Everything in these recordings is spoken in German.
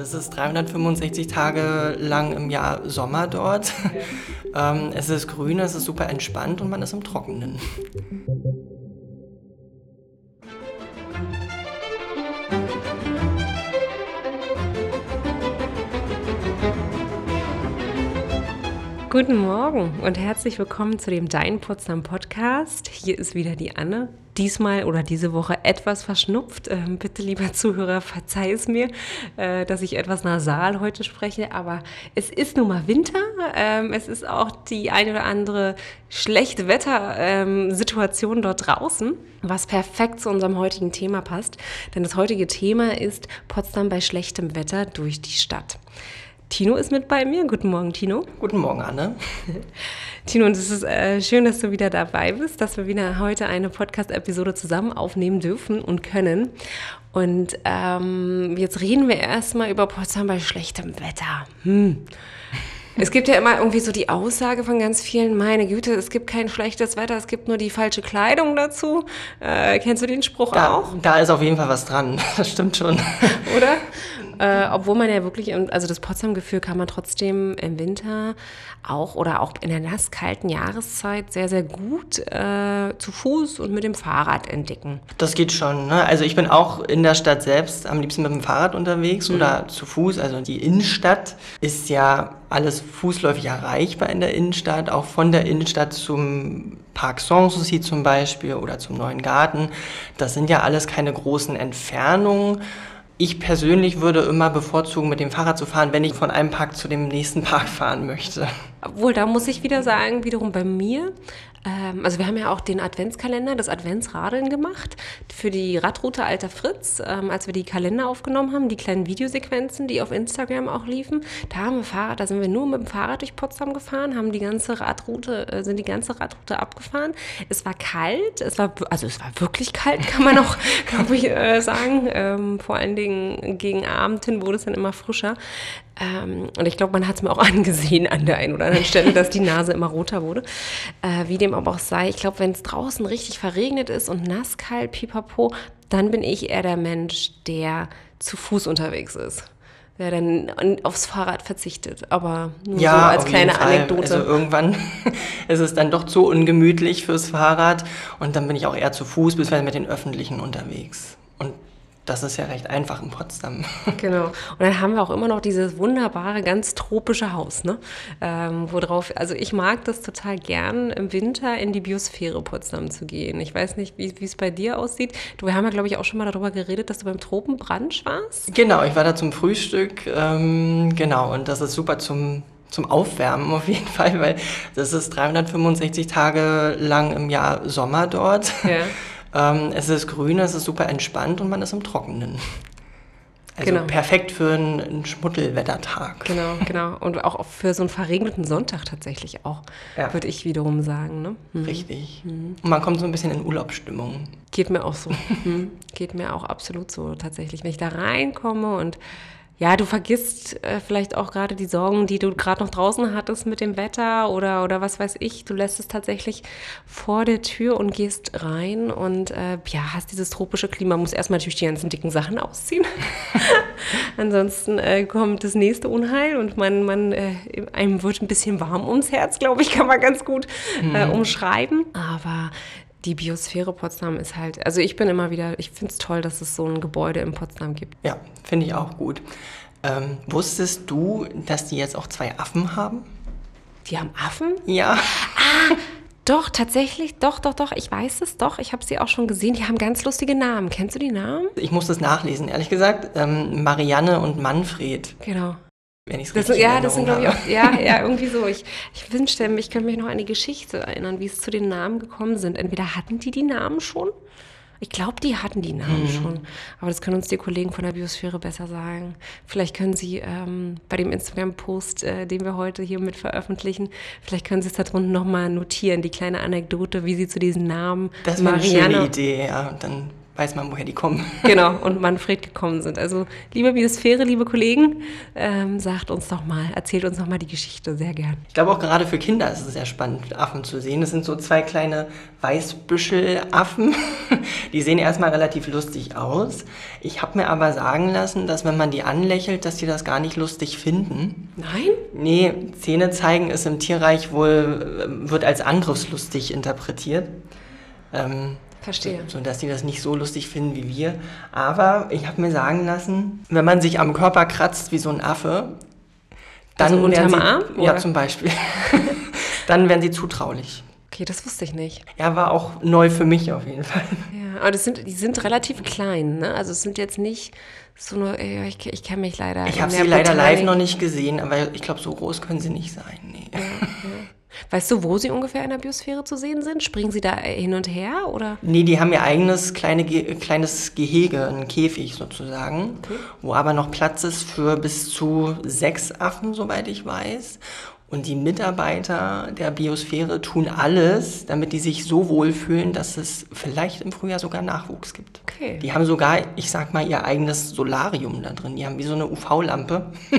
Es ist 365 Tage lang im Jahr Sommer dort. ähm, es ist grün, es ist super entspannt und man ist im Trockenen. Guten Morgen und herzlich willkommen zu dem Dein Potsdam Podcast. Hier ist wieder die Anne. Diesmal oder diese Woche etwas verschnupft. Ähm, bitte, lieber Zuhörer, verzeih es mir, äh, dass ich etwas nasal heute spreche. Aber es ist nun mal Winter. Ähm, es ist auch die eine oder andere schlechte Wettersituation ähm, dort draußen, was perfekt zu unserem heutigen Thema passt. Denn das heutige Thema ist Potsdam bei schlechtem Wetter durch die Stadt. Tino ist mit bei mir. Guten Morgen, Tino. Guten Morgen, Anne. Tino, und es ist äh, schön, dass du wieder dabei bist, dass wir wieder heute eine Podcast-Episode zusammen aufnehmen dürfen und können. Und ähm, jetzt reden wir erstmal über Potsdam bei schlechtem Wetter. Hm. Es gibt ja immer irgendwie so die Aussage von ganz vielen, meine Güte, es gibt kein schlechtes Wetter, es gibt nur die falsche Kleidung dazu. Äh, kennst du den Spruch da, auch? Da ist auf jeden Fall was dran, das stimmt schon. Oder? Äh, obwohl man ja wirklich, also das Potsdam-Gefühl kann man trotzdem im Winter auch oder auch in der nasskalten Jahreszeit sehr, sehr gut äh, zu Fuß und mit dem Fahrrad entdecken. Das geht schon. Ne? Also ich bin auch in der Stadt selbst am liebsten mit dem Fahrrad unterwegs mhm. oder zu Fuß. Also die Innenstadt ist ja alles fußläufig erreichbar in der Innenstadt, auch von der Innenstadt zum Park Sanssouci zum Beispiel oder zum Neuen Garten. Das sind ja alles keine großen Entfernungen. Ich persönlich würde immer bevorzugen, mit dem Fahrrad zu fahren, wenn ich von einem Park zu dem nächsten Park fahren möchte. Obwohl, da muss ich wieder sagen, wiederum bei mir, ähm, also wir haben ja auch den Adventskalender, das Adventsradeln gemacht für die Radroute Alter Fritz, ähm, als wir die Kalender aufgenommen haben, die kleinen Videosequenzen, die auf Instagram auch liefen. Da haben wir Fahrrad, da sind wir nur mit dem Fahrrad durch Potsdam gefahren, haben die ganze Radroute, äh, sind die ganze Radroute abgefahren. Es war kalt, es war, also es war wirklich kalt, kann man auch, glaube ich, äh, sagen. Ähm, vor allen Dingen gegen Abend hin wurde es dann immer frischer. Ähm, und ich glaube, man hat es mir auch angesehen an der einen oder anderen Stelle, dass die Nase immer roter wurde. Äh, wie dem aber auch sei, ich glaube, wenn es draußen richtig verregnet ist und nasskalt, pipapo, dann bin ich eher der Mensch, der zu Fuß unterwegs ist. Der dann aufs Fahrrad verzichtet. Aber nur ja, so als kleine Anekdote. Also irgendwann ist es dann doch zu ungemütlich fürs Fahrrad und dann bin ich auch eher zu Fuß, beziehungsweise mit den Öffentlichen unterwegs. Und das ist ja recht einfach in Potsdam. Genau. Und dann haben wir auch immer noch dieses wunderbare, ganz tropische Haus, ne? Ähm, worauf, also ich mag das total gern, im Winter in die Biosphäre Potsdam zu gehen. Ich weiß nicht, wie es bei dir aussieht. Du, wir haben ja, glaube ich, auch schon mal darüber geredet, dass du beim Tropenbrunch warst. Genau, ich war da zum Frühstück. Ähm, genau, und das ist super zum zum Aufwärmen auf jeden Fall, weil das ist 365 Tage lang im Jahr Sommer dort. Ja. Ähm, es ist grün, es ist super entspannt und man ist im Trockenen. Also genau. perfekt für einen, einen Schmuddelwettertag. Genau, genau. Und auch für so einen verregneten Sonntag tatsächlich auch, ja. würde ich wiederum sagen. Ne? Mhm. Richtig. Mhm. Und man kommt so ein bisschen in Urlaubsstimmung. Geht mir auch so. mhm. Geht mir auch absolut so tatsächlich. Wenn ich da reinkomme und ja, du vergisst äh, vielleicht auch gerade die Sorgen, die du gerade noch draußen hattest mit dem Wetter oder, oder was weiß ich. Du lässt es tatsächlich vor der Tür und gehst rein und äh, ja, hast dieses tropische Klima. Muss erstmal natürlich die ganzen dicken Sachen ausziehen. Ansonsten äh, kommt das nächste Unheil und man, man äh, einem wird ein bisschen warm ums Herz, glaube ich, kann man ganz gut äh, mhm. umschreiben. Aber die Biosphäre Potsdam ist halt, also ich bin immer wieder, ich finde es toll, dass es so ein Gebäude in Potsdam gibt. Ja, finde ich auch gut. Ähm, wusstest du, dass die jetzt auch zwei Affen haben? Die haben Affen? Ja. Ah, doch, tatsächlich, doch, doch, doch, ich weiß es doch. Ich habe sie auch schon gesehen. Die haben ganz lustige Namen. Kennst du die Namen? Ich muss das nachlesen, ehrlich gesagt. Ähm, Marianne und Manfred. Genau wenn ich es richtig Ja, das sind glaube ich auch, ja, ja, irgendwie so. Ich, ich wünschte, ich könnte mich noch an die Geschichte erinnern, wie es zu den Namen gekommen sind. Entweder hatten die die Namen schon, ich glaube, die hatten die Namen mhm. schon. Aber das können uns die Kollegen von der Biosphäre besser sagen. Vielleicht können sie ähm, bei dem Instagram-Post, äh, den wir heute hier mit veröffentlichen, vielleicht können sie es da drunten nochmal notieren, die kleine Anekdote, wie sie zu diesen Namen Das wäre eine schöne Idee, ja. Dann weiß man, woher die kommen. Genau, und Manfred gekommen sind. Also, liebe Biosphäre, liebe Kollegen, ähm, sagt uns doch mal, erzählt uns doch mal die Geschichte, sehr gern. Ich glaube auch gerade für Kinder ist es sehr spannend, Affen zu sehen. Das sind so zwei kleine Weißbüschelaffen. Die sehen erstmal relativ lustig aus. Ich habe mir aber sagen lassen, dass wenn man die anlächelt, dass die das gar nicht lustig finden. Nein? Nee, Zähne zeigen ist im Tierreich wohl, äh, wird als angriffslustig interpretiert. Ähm, Verstehe. So, dass die das nicht so lustig finden wie wir. Aber ich habe mir sagen lassen, wenn man sich am Körper kratzt wie so ein Affe, dann Also unterm Arm, Ja, zum Beispiel. dann werden sie zutraulich. Okay, das wusste ich nicht. Ja, war auch neu für mich auf jeden Fall. Ja, aber das sind, die sind relativ klein, ne? Also es sind jetzt nicht so nur, ja, ich, ich kenne mich leider. Ich habe sie leider live noch nicht gesehen, aber ich glaube, so groß können sie nicht sein. Nee. Weißt du, wo sie ungefähr in der Biosphäre zu sehen sind? Springen sie da hin und her oder? Nee, die haben ihr eigenes kleine, Ge kleines Gehege, einen Käfig sozusagen, wo aber noch Platz ist für bis zu sechs Affen, soweit ich weiß. Und die Mitarbeiter der Biosphäre tun alles, damit die sich so wohlfühlen, dass es vielleicht im Frühjahr sogar Nachwuchs gibt. Okay. Die haben sogar, ich sag mal, ihr eigenes Solarium da drin. Die haben wie so eine UV-Lampe,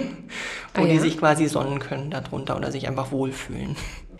wo Ah, die ja? sich quasi sonnen können darunter oder sich einfach wohlfühlen.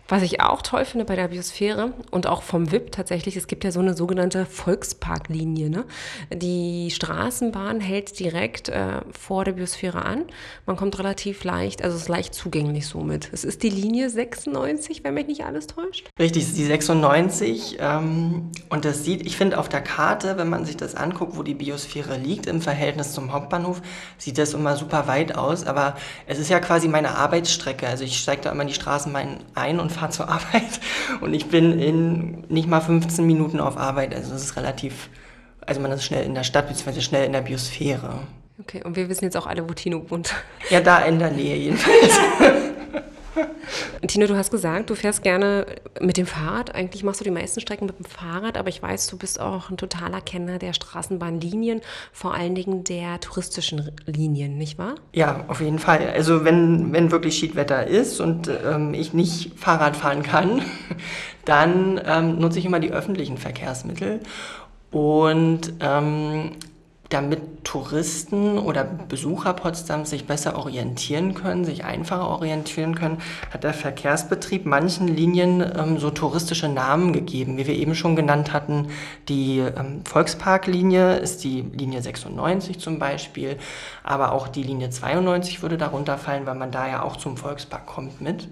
Was ich auch toll finde bei der Biosphäre und auch vom WIP tatsächlich, es gibt ja so eine sogenannte Volksparklinie. Ne? Die Straßenbahn hält direkt äh, vor der Biosphäre an. Man kommt relativ leicht, also es ist leicht zugänglich somit. Es ist die Linie 96, wenn mich nicht alles täuscht. Richtig, es ist die 96. Ähm, und das sieht, ich finde auf der Karte, wenn man sich das anguckt, wo die Biosphäre liegt im Verhältnis zum Hauptbahnhof, sieht das immer super weit aus. Aber es ist ja quasi meine Arbeitsstrecke. Also ich steige da immer in die Straßenbahn ein und fahre zur Arbeit. Und ich bin in nicht mal 15 Minuten auf Arbeit. Also es ist relativ, also man ist schnell in der Stadt, beziehungsweise schnell in der Biosphäre. Okay, und wir wissen jetzt auch alle, wo Tino wohnt. Ja, da in der Nähe jedenfalls. Tino, du hast gesagt, du fährst gerne mit dem Fahrrad. Eigentlich machst du die meisten Strecken mit dem Fahrrad, aber ich weiß, du bist auch ein totaler Kenner der Straßenbahnlinien, vor allen Dingen der touristischen Linien, nicht wahr? Ja, auf jeden Fall. Also wenn, wenn wirklich Schiedwetter ist und ähm, ich nicht Fahrrad fahren kann, dann ähm, nutze ich immer die öffentlichen Verkehrsmittel. Und ähm, damit Touristen oder Besucher Potsdams sich besser orientieren können, sich einfacher orientieren können, hat der Verkehrsbetrieb manchen Linien ähm, so touristische Namen gegeben, wie wir eben schon genannt hatten. Die ähm, Volksparklinie ist die Linie 96 zum Beispiel, aber auch die Linie 92 würde darunter fallen, weil man da ja auch zum Volkspark kommt mit.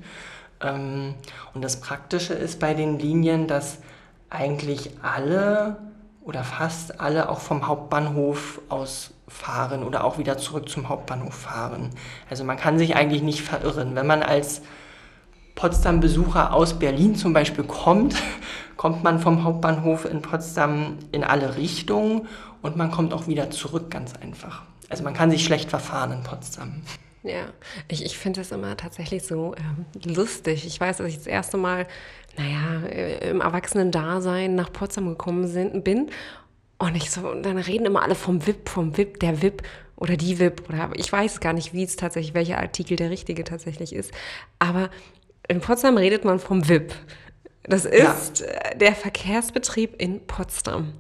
Ähm, und das Praktische ist bei den Linien, dass eigentlich alle oder fast alle auch vom Hauptbahnhof aus fahren oder auch wieder zurück zum Hauptbahnhof fahren. Also man kann sich eigentlich nicht verirren. Wenn man als Potsdam-Besucher aus Berlin zum Beispiel kommt, kommt man vom Hauptbahnhof in Potsdam in alle Richtungen und man kommt auch wieder zurück ganz einfach. Also man kann sich schlecht verfahren in Potsdam. Ja, ich, ich finde das immer tatsächlich so ähm, lustig. Ich weiß, dass ich das erste Mal, naja, äh, im Erwachsenen-Dasein nach Potsdam gekommen sind, bin. Und ich so, und dann reden immer alle vom VIP, vom VIP, der VIP oder die VIP. Oder ich weiß gar nicht, wie es tatsächlich, welcher Artikel der richtige tatsächlich ist. Aber in Potsdam redet man vom VIP. Das ist äh, der Verkehrsbetrieb in Potsdam.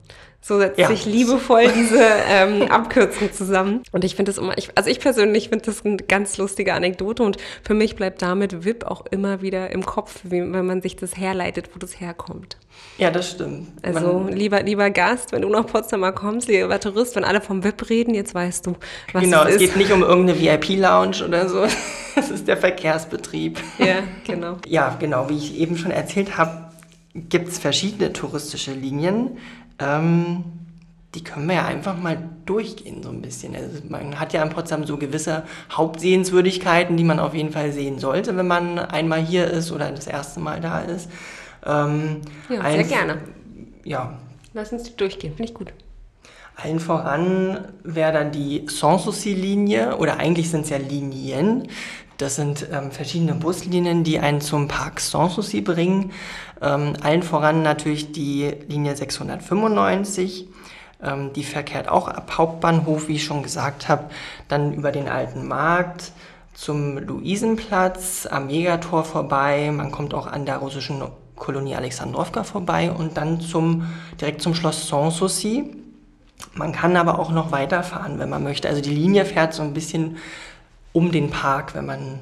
So setzt Ja. sich liebevoll diese ähm, Abkürzung zusammen. Und ich finde das immer, ich, also ich persönlich finde das eine ganz lustige Anekdote und für mich bleibt damit VIP auch immer wieder im Kopf, wenn man sich das herleitet, wo das herkommt. Ja, das stimmt. Also Man- lieber, lieber Gast, wenn du nach Potsdam mal kommst, lieber Tourist, wenn alle vom VIP reden, jetzt weißt du, was genau, es es ist. geht nicht um irgendeine VIP-Lounge oder so. Es ist der Verkehrsbetrieb. Ja, genau. Ja, genau, wie ich eben schon erzählt habe, gibt es verschiedene touristische Linien. Ähm, die können wir ja einfach mal durchgehen, so ein bisschen. Also man hat ja in Potsdam so gewisse Hauptsehenswürdigkeiten, die man auf jeden Fall sehen sollte, wenn man einmal hier ist oder das erste Mal da ist. Ähm, Ja, sehr gerne. Ja, Lass uns die durchgehen, finde ich gut. allen voran wäre dann die Sanssouci-Linie, oder eigentlich sind es ja Linien. Das sind ähm, verschiedene Buslinien, die einen zum Park Sanssouci bringen. Ähm, allen voran natürlich die Linie 695. Ähm, die verkehrt auch ab Hauptbahnhof, wie ich schon gesagt habe, dann über den Alten Markt zum Luisenplatz, am Jägertor vorbei. Man kommt auch an der russischen Kolonie Alexandrowka vorbei und dann zum, direkt zum Schloss Sanssouci. Man kann aber auch noch weiterfahren, wenn man möchte. Also die Linie fährt so ein bisschen um den Park, wenn man,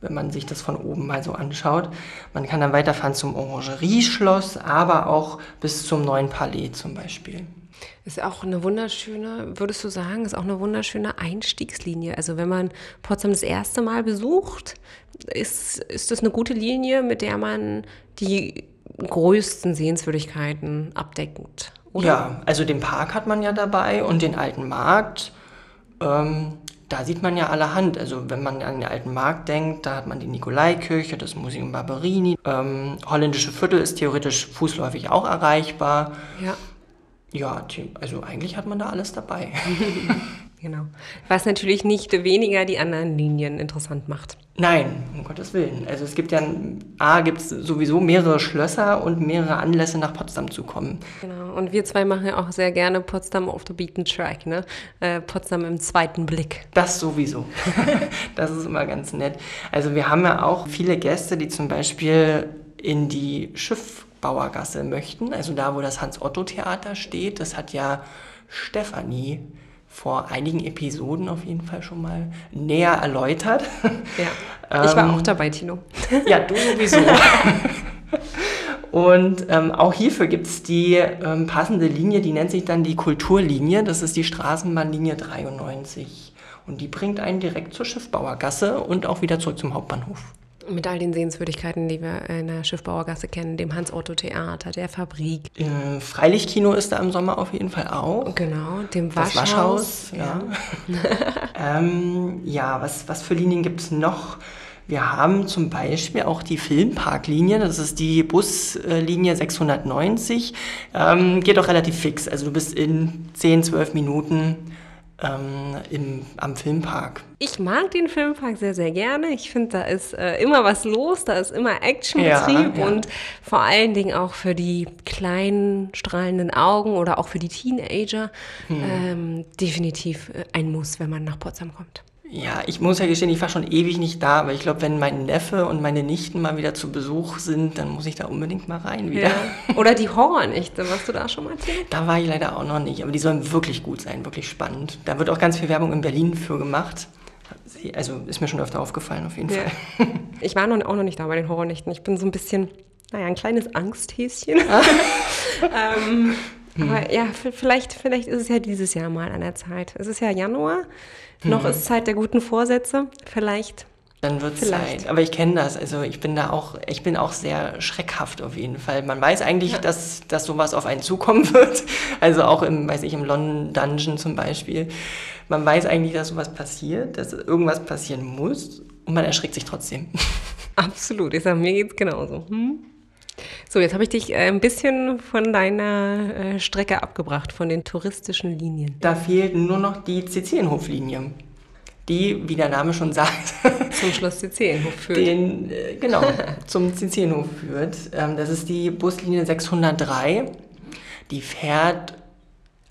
wenn man sich das von oben mal so anschaut. Man kann dann weiterfahren zum Orangerieschloss, aber auch bis zum neuen Palais zum Beispiel. Ist auch eine wunderschöne, würdest du sagen, ist auch eine wunderschöne Einstiegslinie. Also wenn man Potsdam das erste Mal besucht, ist, ist das eine gute Linie, mit der man die größten Sehenswürdigkeiten abdeckt. Oder? Ja, also den Park hat man ja dabei und den alten Markt. Ähm, da sieht man ja allerhand. Also wenn man an den alten Markt denkt, da hat man die Nikolaikirche, das Museum Barberini. Ähm, holländische Viertel ist theoretisch fußläufig auch erreichbar. Ja. Ja, also eigentlich hat man da alles dabei. genau. Was natürlich nicht weniger die anderen Linien interessant macht. Nein, um Gottes Willen. Also es gibt ja, A, gibt es sowieso mehrere Schlösser und mehrere Anlässe nach Potsdam zu kommen. Genau, und wir zwei machen ja auch sehr gerne Potsdam auf the beaten track, ne? Äh, Potsdam im zweiten Blick. Das sowieso. das ist immer ganz nett. Also wir haben ja auch viele Gäste, die zum Beispiel in die Schiffbauergasse möchten, also da, wo das Hans-Otto-Theater steht. Das hat ja Stefanie vor einigen Episoden auf jeden Fall schon mal näher erläutert. Ja, ich war ähm, auch dabei, Tino. Ja, du sowieso. Und ähm, auch hierfür gibt es die ähm, passende Linie, die nennt sich dann die Kulturlinie. Das ist die Straßenbahnlinie 93. Und die bringt einen direkt zur Schiffbauergasse und auch wieder zurück zum Hauptbahnhof. Mit all den Sehenswürdigkeiten, die wir in der Schiffbauergasse kennen, dem Hans-Otto-Theater, der Fabrik. Äh, Freilichtkino ist da im Sommer auf jeden Fall auch. Genau, dem Waschhaus. Das Waschhaus, ja. Ja, ähm, ja was, was für Linien gibt es noch? Wir haben zum Beispiel auch die Filmparklinie, das ist die Buslinie 690. Ähm, geht auch relativ fix, also du bist in 10, 12 Minuten ähm, im, am Filmpark. Ich mag den Filmpark sehr, sehr gerne. Ich finde, da ist äh, immer was los, da ist immer Actionbetrieb ja, ja. und vor allen Dingen auch für die kleinen, strahlenden Augen oder auch für die Teenager hm. ähm, definitiv äh, ein Muss, wenn man nach Potsdam kommt. Ja, ich muss ja gestehen, ich war schon ewig nicht da, aber ich glaube, wenn mein Neffe und meine Nichten mal wieder zu Besuch sind, dann muss ich da unbedingt mal rein wieder. Ja. Oder die Horrornächte, warst du da schon mal? Thema? Da war ich leider auch noch nicht, aber die sollen wirklich gut sein, wirklich spannend. Da wird auch ganz viel Werbung in Berlin für gemacht. Also ist mir schon öfter aufgefallen, auf jeden ja. Fall. Ich war noch, auch noch nicht da bei den Horrornächten. Ich bin so ein bisschen, naja, ein kleines Angsthäschen. ähm, hm. Aber ja, vielleicht, vielleicht ist es ja dieses Jahr mal an der Zeit. Es ist ja Januar. Noch mhm. ist Zeit der guten Vorsätze. Vielleicht. Dann wird es Zeit. Aber ich kenne das. Also ich bin da auch, ich bin auch sehr schreckhaft auf jeden Fall. Man weiß eigentlich, ja. dass, dass sowas auf einen zukommen wird. Also auch im, weiß ich, im London Dungeon zum Beispiel. Man weiß eigentlich, dass sowas passiert, dass irgendwas passieren muss und man erschreckt sich trotzdem. Absolut. Ich sage, mir geht es genauso. Hm? So, jetzt habe ich dich äh, ein bisschen von deiner äh, Strecke abgebracht, von den touristischen Linien. Da fehlt nur noch die Cecilienhoflinie, die, wie der Name schon sagt, zum Schloss Cecilienhof führt. Den, äh, genau, zum Cecilienhof führt. Ähm, das ist die Buslinie 603. Die fährt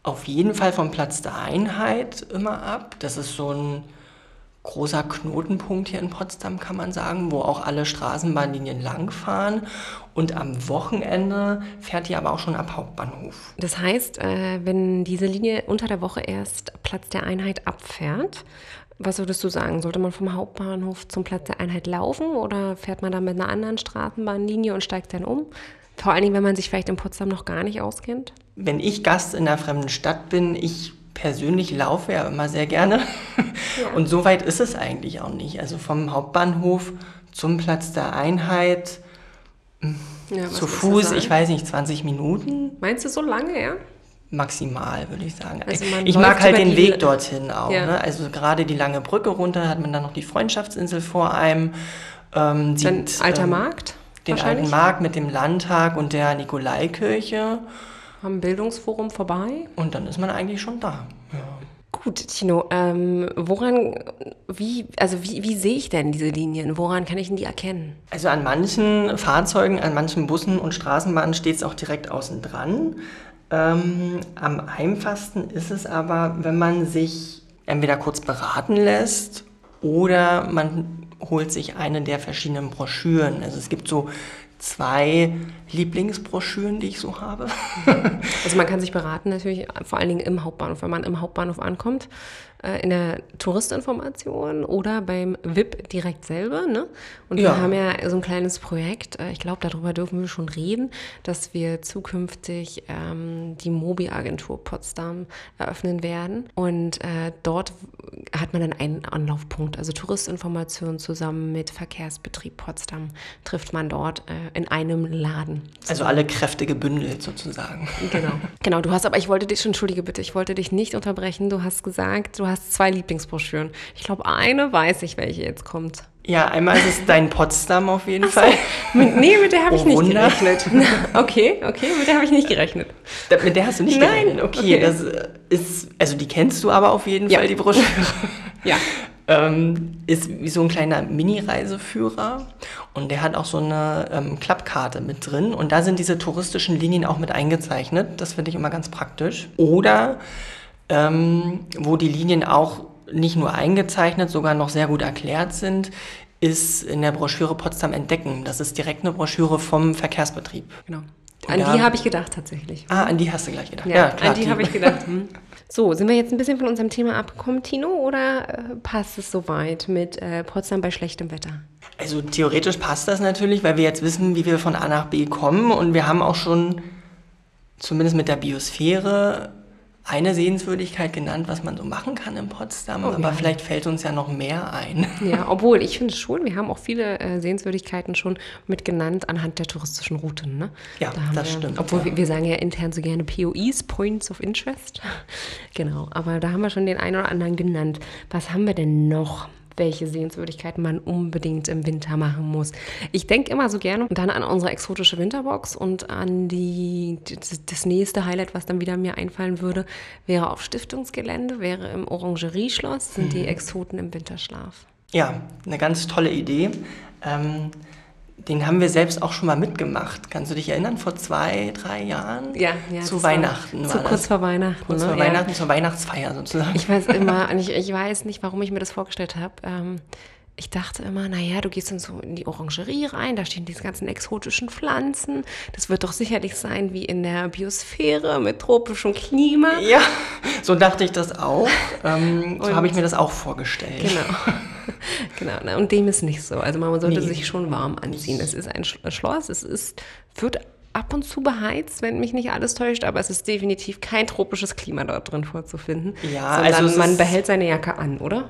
auf jeden Fall vom Platz der Einheit immer ab. Das ist so ein großer Knotenpunkt hier in Potsdam, kann man sagen, wo auch alle Straßenbahnlinien langfahren. Und am Wochenende fährt die aber auch schon ab Hauptbahnhof. Das heißt, äh, wenn diese Linie unter der Woche erst Platz der Einheit abfährt, was würdest du sagen? Sollte man vom Hauptbahnhof zum Platz der Einheit laufen oder fährt man dann mit einer anderen Straßenbahnlinie und steigt dann um? Vor allen Dingen, wenn man sich vielleicht in Potsdam noch gar nicht auskennt? Wenn ich Gast in einer fremden Stadt bin, ich persönlich laufe ja immer sehr gerne. Ja. Und so weit ist es eigentlich auch nicht. Also vom Hauptbahnhof zum Platz der Einheit hm, ja, zu Fuß, ich weiß nicht, 20 Minuten. Meinst du so lange, ja? Maximal, würde ich sagen. Also ich mag halt den Weg dorthin auch. Ja. Ne? Also gerade die lange Brücke runter hat man dann noch die Freundschaftsinsel vor einem. Ähm, sieht, alter ähm, Markt? Den alten Markt mit dem Landtag und der Nikolaikirche am Bildungsforum vorbei. Und dann ist man eigentlich schon da. Ja. Gut, Tino, ähm, woran, wie, also wie, wie sehe ich denn diese Linien? Woran kann ich denn die erkennen? Also an manchen Fahrzeugen, an manchen Bussen und Straßenbahnen steht es auch direkt außen dran. Ähm, am einfachsten ist es aber, wenn man sich entweder kurz beraten lässt oder man holt sich eine der verschiedenen Broschüren. Also es gibt so zwei Lieblingsbroschüren, die ich so habe. Also man kann sich beraten natürlich vor allen Dingen im Hauptbahnhof, wenn man im Hauptbahnhof ankommt, in der Touristinformation oder beim VIP direkt selber. Ne? Und Ja. wir haben ja so ein kleines Projekt, äh, ich glaube, darüber dürfen wir schon reden, dass wir zukünftig ähm, die Mobi-Agentur Potsdam eröffnen werden. Und äh, dort hat man dann einen Anlaufpunkt, also Touristinformation zusammen mit Verkehrsbetrieb Potsdam trifft man dort äh, in einem Laden. Also alle Kräfte gebündelt sozusagen. Genau. Genau, du hast aber, ich wollte dich, entschuldige bitte, ich wollte dich nicht unterbrechen. Du hast gesagt, du hast zwei Lieblingsbroschüren. Ich glaube, eine weiß ich, welche jetzt kommt. Ja, einmal ist es dein Potsdam auf jeden Fall. Mit, nee, mit der habe ich Oh, nicht Wunder. gerechnet. okay, okay, mit der habe ich nicht gerechnet. Da- Mit der hast du nicht Nein, gerechnet. Okay, okay. das ist, also die kennst du aber auf jeden Ja. Fall, die Broschüre. Ja. ähm, ist wie so ein kleiner Mini-Reiseführer und der hat auch so eine ähm, Klappkarte mit drin und da sind diese touristischen Linien auch mit eingezeichnet. Das finde ich immer ganz praktisch. Oder ähm, wo die Linien auch nicht nur eingezeichnet, sogar noch sehr gut erklärt sind, ist in der Broschüre Potsdam Entdecken. Das ist direkt eine Broschüre vom Verkehrsbetrieb. Genau. An Ja. die habe ich gedacht tatsächlich. Ah, an die hast du gleich gedacht. Ja, klar, an die habe ich gedacht. Hm. So, sind wir jetzt ein bisschen von unserem Thema abgekommen, Tino, oder äh, passt es soweit mit äh, Potsdam bei schlechtem Wetter? Also theoretisch passt das natürlich, weil wir jetzt wissen, wie wir von A nach B kommen und wir haben auch schon zumindest mit der Biosphäre eine Sehenswürdigkeit genannt, was man so machen kann in Potsdam, aber ja. vielleicht fällt uns ja noch mehr ein. Ja, obwohl ich finde schon, wir haben auch viele äh, Sehenswürdigkeiten schon mit genannt anhand der touristischen Routen. Ne? Ja, Da das wir, stimmt, Obwohl ja. wir, wir sagen ja intern so gerne POIs, Points of Interest. genau, aber da haben wir schon den einen oder anderen genannt. Was haben wir denn noch? Welche Sehenswürdigkeiten man unbedingt im Winter machen muss. Ich denke immer so gerne dann an unsere exotische Winterbox und an die, das, nächste Highlight, was dann wieder mir einfallen würde, wäre auf Stiftungsgelände, wäre im Orangerieschloss, sind Mhm. die Exoten im Winterschlaf. Ja, eine ganz tolle Idee. Ähm, den haben wir selbst auch schon mal mitgemacht. Kannst du dich erinnern? Vor zwei, drei Jahren? Ja, ja. Zu das war Weihnachten Zu war kurz das. vor Weihnachten. Kurz ne? vor Ja. Weihnachten, zur Weihnachtsfeier sozusagen. Ich weiß immer, ich, ich weiß nicht, warum ich mir das vorgestellt habe. Ähm, ich dachte immer, naja, du gehst dann so in die Orangerie rein, da stehen diese ganzen exotischen Pflanzen. Das wird doch sicherlich sein wie in der Biosphäre mit tropischem Klima. ja, so dachte ich das auch. Ähm, so habe ich mir das auch vorgestellt. Genau. genau. ne, Und dem ist nicht so. Also man sollte Nee. sich schon warm anziehen. Es ist ein Sch- Schloss, es ist, wird ab und zu beheizt, wenn mich nicht alles täuscht, aber es ist definitiv kein tropisches Klima dort drin vorzufinden. Ja, also man behält seine Jacke an, oder?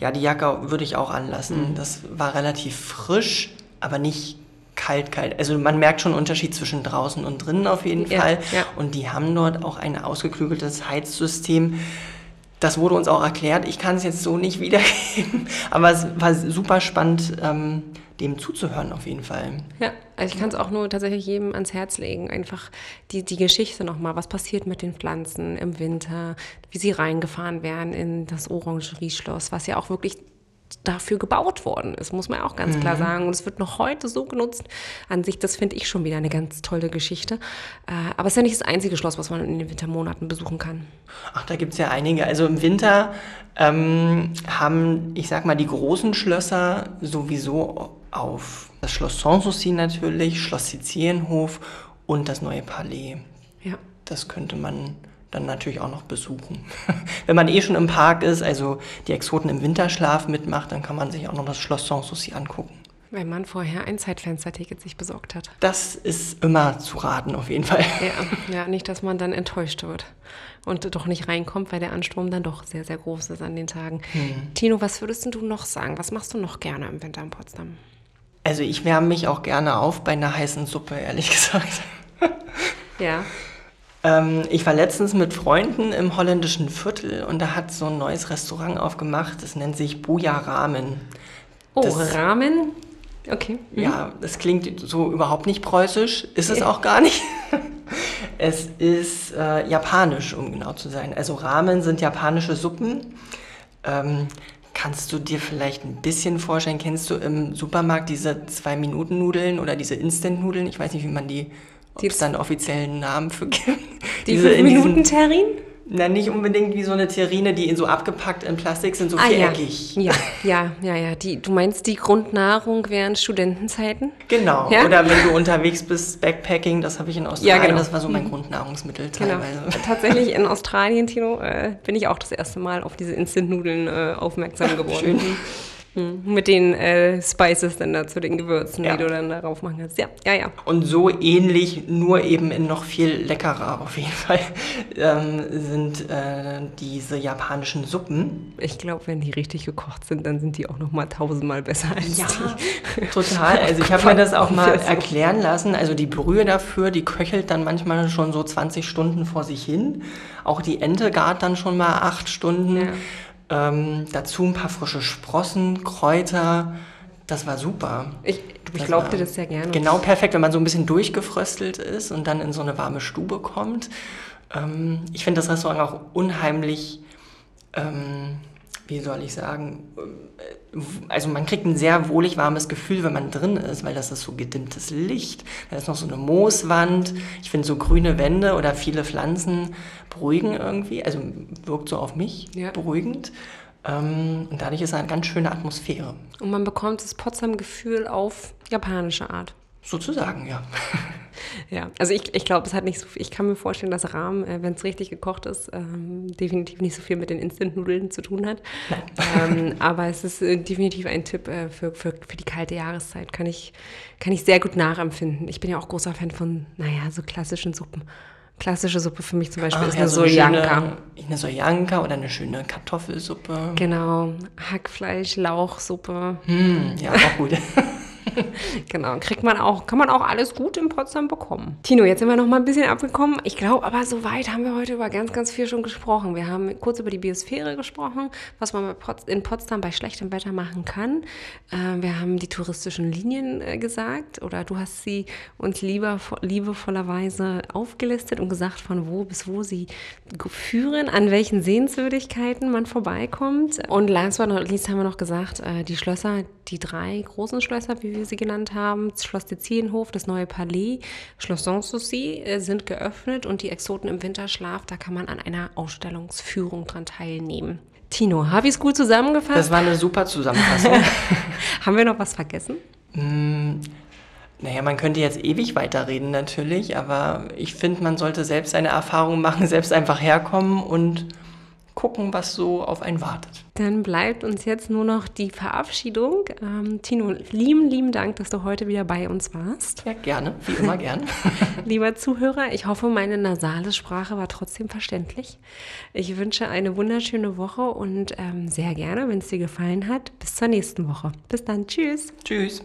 Ja, die Jacke würde ich auch anlassen. Mhm. Das war relativ frisch, aber nicht kalt, kalt. Also man merkt schon einen Unterschied zwischen draußen und drinnen auf jeden Ja, Fall. ja. Und die haben dort auch ein ausgeklügeltes Heizsystem. Das wurde uns auch erklärt. Ich kann es jetzt so nicht wiedergeben, aber es war super spannend, ähm, dem zuzuhören auf jeden Fall. Ja, also ich kann es auch nur tatsächlich jedem ans Herz legen. Einfach die, die Geschichte nochmal. Was passiert mit den Pflanzen im Winter? Wie sie reingefahren werden in das Orangerieschloss, was ja auch wirklich dafür gebaut worden ist, muss man auch ganz klar sagen. Und es wird noch heute so genutzt. An sich, das finde ich schon wieder eine ganz tolle Geschichte. Äh, aber es ist ja nicht das einzige Schloss, was man in den Wintermonaten besuchen kann. Ach, da gibt es ja einige. Also im Winter ähm, haben, ich sag mal, die großen Schlösser sowieso auf das Schloss Sanssouci natürlich, Schloss Sizilienhof und das neue Palais. Ja. Das könnte man dann natürlich auch noch besuchen. Wenn man eh schon im Park ist, also die Exoten im Winterschlaf mitmacht, dann kann man sich auch noch das Schloss Sanssouci angucken. Wenn man vorher ein Zeitfensterticket sich besorgt hat. Das ist immer zu raten auf jeden Fall. Ja, ja, nicht, dass man dann enttäuscht wird und doch nicht reinkommt, weil der Ansturm dann doch sehr, sehr groß ist an den Tagen. Tino, was würdest denn du noch sagen? Was machst du noch gerne im Winter in Potsdam? Also ich wärme mich auch gerne auf bei einer heißen Suppe, ehrlich gesagt. Ja. Ähm, ich war letztens mit Freunden im holländischen Viertel und da hat so ein neues Restaurant aufgemacht. Das nennt sich Buja Ramen. Oh, Das- Ramen. Okay. Ja, das klingt so überhaupt nicht preußisch, ist es auch gar nicht. es ist äh, japanisch, um genau zu sein. Also Ramen sind japanische Suppen. Ähm, kannst du dir vielleicht ein bisschen vorstellen, kennst du im Supermarkt diese Zwei-Minuten-Nudeln oder diese Instant-Nudeln? Ich weiß nicht, wie man die, ob es da einen offiziellen Namen für gibt. Die Diese in diesen- 5-Minuten-Terrin? Na, nicht unbedingt wie so eine Terrine, die in so abgepackt in Plastik sind, so Ah, ja. viereckig. ja, ja, ja, ja. Die, du meinst die Grundnahrung während Studentenzeiten? Genau. Ja? Oder wenn du unterwegs bist, Backpacking, das habe ich in Australien, genau. das war so mein Grundnahrungsmittel Genau. teilweise. Tatsächlich in Australien, Tino, äh, bin ich auch das erste Mal auf diese Instant-Nudeln äh, aufmerksam geworden. Schön. Mhm. Mit den äh, Spices dann dazu, den Gewürzen, Ja. die du dann darauf machen kannst. Ja, ja, ja. Und so ähnlich, nur eben in noch viel leckerer auf jeden Fall, ähm, sind äh, diese japanischen Suppen. Ich glaube, wenn die richtig gekocht sind, dann sind die auch noch mal tausendmal besser als die. Total. Also ich habe mir das auch mal Ja, erklären lassen. Also die Brühe dafür, die köchelt dann manchmal schon so 20 Stunden vor sich hin. Auch die Ente gart dann schon mal acht Stunden. Ja. Ähm, dazu ein paar frische Sprossen, Kräuter. Das war super. Ich, ich war das sehr gerne. Genau perfekt, wenn man so ein bisschen durchgefröstelt ist und dann in so eine warme Stube kommt. Ähm, ich finde das Restaurant auch unheimlich, ähm, wie soll ich sagen, äh, also man kriegt ein sehr wohlig warmes Gefühl, wenn man drin ist, weil das ist so gedimmtes Licht. Da ist noch so eine Mooswand. Ich finde so grüne Wände oder viele Pflanzen beruhigen irgendwie, also wirkt so auf mich Ja. beruhigend. Ähm, und dadurch ist eine ganz schöne Atmosphäre. Und man bekommt das Potsdam-Gefühl auf japanische Art. Sozusagen, ja. Ja, also ich, ich glaube, es hat nicht so viel. Ich kann mir vorstellen, dass Rahm, äh, wenn es richtig gekocht ist, ähm, definitiv nicht so viel mit den Instant-Nudeln zu tun hat. ähm, aber es ist äh, definitiv ein Tipp äh, für, für, für die kalte Jahreszeit. Kann ich, kann ich sehr gut nachempfinden. Ich bin ja auch großer Fan von, naja, so klassischen Suppen. Klassische Suppe für mich zum Beispiel Ach, ist ja, eine so eine Soljanka. schöne- Eine Soljanka oder eine schöne Kartoffelsuppe. Genau, Hackfleisch, Lauchsuppe. Hm, ja, auch gut. Genau, kriegt man auch, kann man auch alles gut in Potsdam bekommen. Tino, jetzt sind wir noch mal ein bisschen abgekommen. Ich glaube, aber soweit haben wir heute über ganz, ganz viel schon gesprochen. Wir haben kurz über die Biosphäre gesprochen, was man in Potsdam bei schlechtem Wetter machen kann. Äh, wir haben die touristischen Linien äh, gesagt oder du hast sie uns lieber, liebevollerweise aufgelistet und gesagt, von wo bis wo sie führen, an welchen Sehenswürdigkeiten man vorbeikommt. Und last but not least haben wir noch gesagt, äh, die Schlösser, die drei großen Schlösser, wie wir sie genannt haben, Schloss Dezienhof, das neue Palais, Schloss Sanssouci, äh, sind geöffnet und die Exoten im Winterschlaf, da kann man an einer Ausstellungsführung dran teilnehmen. Tino, habe ich es gut zusammengefasst? Das war eine super Zusammenfassung. haben wir noch was vergessen? naja, man könnte jetzt ewig weiterreden natürlich, aber ich finde, man sollte selbst seine Erfahrungen machen, selbst einfach herkommen und gucken, was so auf einen wartet. Dann bleibt uns jetzt nur noch die Verabschiedung. Ähm, Tino, lieben, lieben Dank, dass du heute wieder bei uns warst. Ja, gerne, wie immer gern. Lieber Zuhörer, ich hoffe, meine nasale Sprache war trotzdem verständlich. Ich wünsche eine wunderschöne Woche und ähm, sehr gerne, wenn es dir gefallen hat, bis zur nächsten Woche. Bis dann, tschüss. Tschüss.